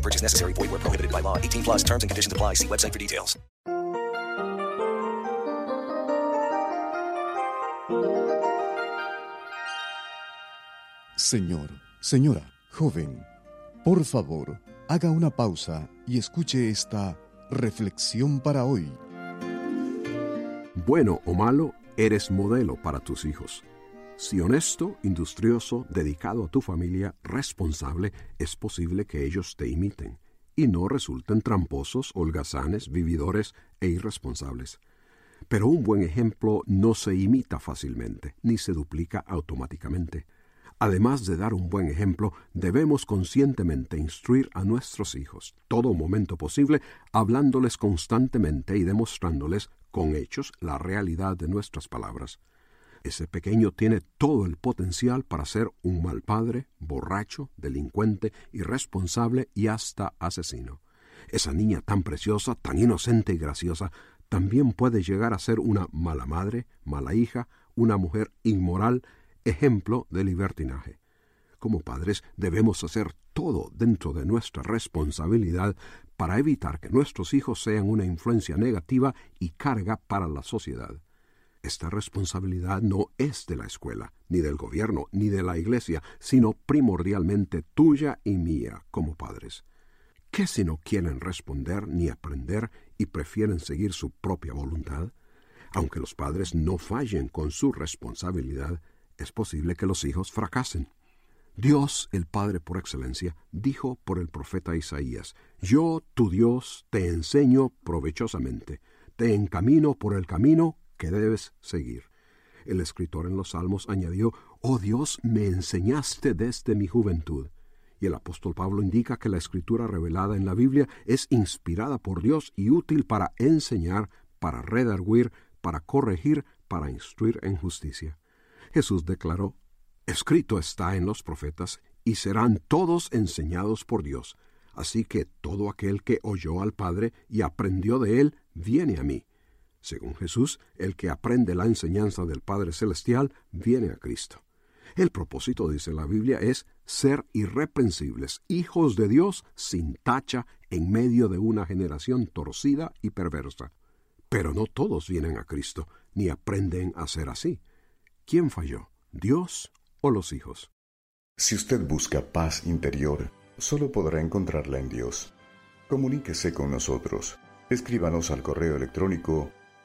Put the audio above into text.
No purchase necessary. Void where prohibited by law. 18 plus terms and conditions apply. See website for details. Señor, señora, joven, por favor, haga una pausa y escuche esta reflexión para hoy. Bueno o malo, eres modelo para tus hijos. Si honesto, industrioso, dedicado a tu familia, responsable, es posible que ellos te imiten y no resulten tramposos, holgazanes, vividores e irresponsables. Pero un buen ejemplo no se imita fácilmente, ni se duplica automáticamente. Además de dar un buen ejemplo, debemos conscientemente instruir a nuestros hijos, todo momento posible, hablándoles constantemente y demostrándoles con hechos la realidad de nuestras palabras. Ese pequeño tiene todo el potencial para ser un mal padre, borracho, delincuente, irresponsable y hasta asesino. Esa niña tan preciosa, tan inocente y graciosa, también puede llegar a ser una mala madre, mala hija, una mujer inmoral, ejemplo de libertinaje. Como padres debemos hacer todo dentro de nuestra responsabilidad para evitar que nuestros hijos sean una influencia negativa y carga para la sociedad. Esta responsabilidad no es de la escuela, ni del gobierno, ni de la iglesia, sino primordialmente tuya y mía como padres. ¿Qué si no quieren responder ni aprender y prefieren seguir su propia voluntad? Aunque los padres no fallen con su responsabilidad, es posible que los hijos fracasen. Dios, el Padre por excelencia, dijo por el profeta Isaías, Yo, tu Dios, te enseño provechosamente, te encamino por el camino que debes seguir. El escritor en los Salmos añadió, Oh Dios, me enseñaste desde mi juventud. Y el apóstol Pablo indica que la escritura revelada en la Biblia es inspirada por Dios y útil para enseñar, para redarguir, para corregir, para instruir en justicia. Jesús declaró, Escrito está en los profetas, y serán todos enseñados por Dios. Así que todo aquel que oyó al Padre y aprendió de él, viene a mí. Según Jesús, el que aprende la enseñanza del Padre Celestial, viene a Cristo. El propósito, dice la Biblia, es ser irreprensibles, hijos de Dios sin tacha en medio de una generación torcida y perversa. Pero no todos vienen a Cristo, ni aprenden a ser así. ¿Quién falló? ¿Dios o los hijos? Si usted busca paz interior, solo podrá encontrarla en Dios. Comuníquese con nosotros. Escríbanos al correo electrónico